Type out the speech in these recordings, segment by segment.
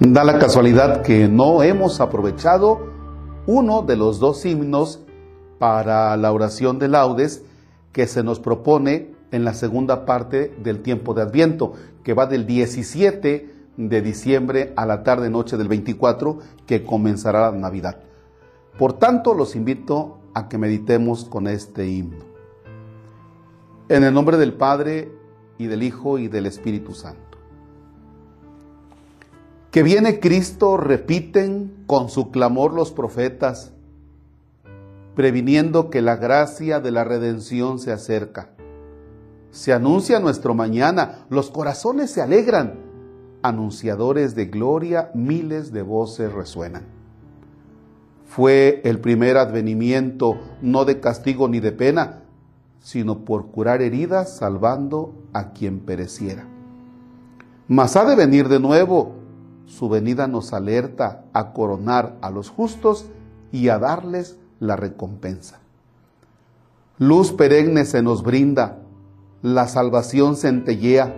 Da la casualidad que no hemos aprovechado uno de los dos himnos para la oración de laudes que se nos propone en la segunda parte del tiempo de Adviento, que va del 17 de diciembre a la tarde noche del 24, que comenzará la Navidad. Por tanto, los invito a que meditemos con este himno. En el nombre del Padre y del Hijo y del Espíritu Santo. Que viene Cristo, repiten con su clamor los profetas, previniendo que la gracia de la redención se acerca. Se anuncia nuestro mañana, los corazones se alegran, anunciadores de gloria, miles de voces resuenan. Fue el primer advenimiento no de castigo ni de pena, sino por curar heridas, salvando a quien pereciera. Mas ha de venir de nuevo, su venida nos alerta a coronar a los justos y a darles la recompensa. Luz perenne se nos brinda, la salvación centellea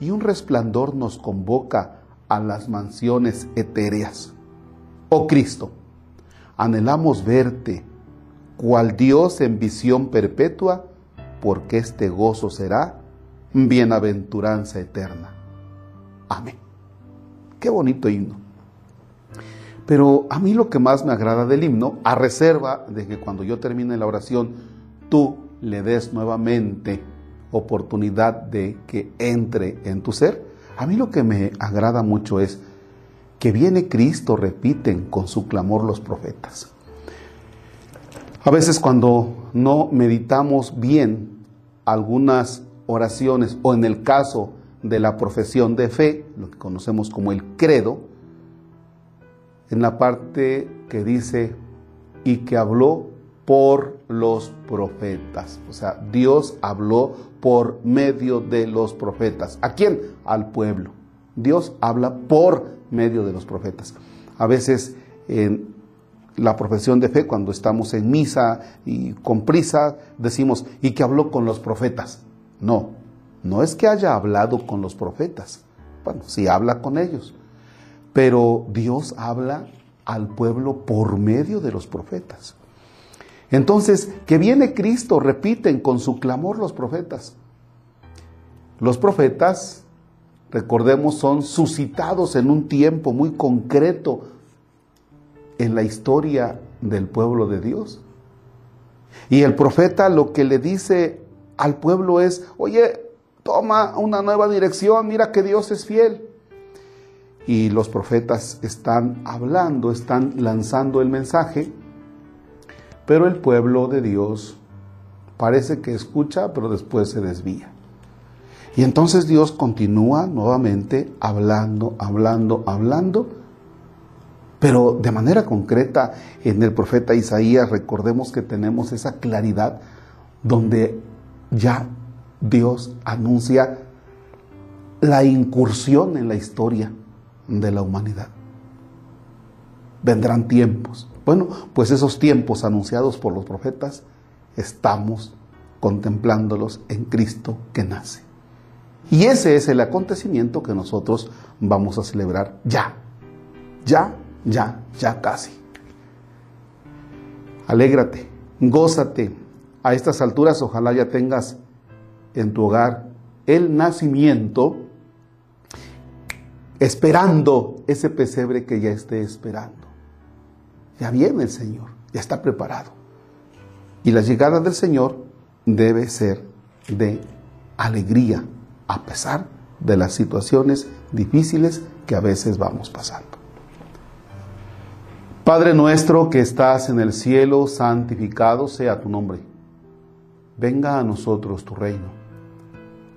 y un resplandor nos convoca a las mansiones etéreas. Oh Cristo, anhelamos verte, cual Dios en visión perpetua, porque este gozo será bienaventuranza eterna. Amén. Qué bonito himno. Pero a mí lo que más me agrada del himno, a reserva de que cuando yo termine la oración, tú le des nuevamente oportunidad de que entre en tu ser, a mí lo que me agrada mucho es que viene Cristo, repiten con su clamor los profetas. A veces cuando no meditamos bien algunas oraciones o en el caso de la profesión de fe, lo que conocemos como el credo, en la parte que dice, y que habló por los profetas. O sea, Dios habló por medio de los profetas. ¿A quién? Al pueblo. Dios habla por medio de los profetas. A veces en la profesión de fe, cuando estamos en misa y con prisa, decimos, y que habló con los profetas. No, no es que haya hablado con los profetas. Bueno, sí habla con ellos, pero Dios habla al pueblo por medio de los profetas. Entonces, que viene Cristo, repiten con su clamor los profetas. Los profetas, recordemos, son suscitados en un tiempo muy concreto en la historia del pueblo de Dios. Y el profeta lo que le dice al pueblo es, oye, toma una nueva dirección, mira que Dios es fiel y los profetas están hablando, están lanzando el mensaje, pero el pueblo de Dios parece que escucha, pero después se desvía. Y entonces Dios continúa nuevamente hablando, hablando, hablando, pero de manera concreta en el profeta Isaías recordemos que tenemos esa claridad donde ya Dios anuncia la incursión en la historia de la humanidad. Vendrán tiempos. Bueno, pues esos tiempos anunciados por los profetas, estamos contemplándolos en Cristo que nace. Y ese es el acontecimiento que nosotros vamos a celebrar ya. Ya, ya, ya casi. Alégrate, gózate. A estas alturas ojalá ya tengas en tu hogar el nacimiento esperando ese pesebre que ya esté esperando. Ya viene el Señor, ya está preparado. Y la llegada del Señor debe ser de alegría, a pesar de las situaciones difíciles que a veces vamos pasando. Padre nuestro que estás en el cielo, santificado sea tu nombre. Venga a nosotros tu reino.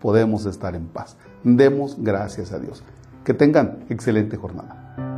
podemos estar en paz. Demos gracias a Dios. Que tengan excelente jornada.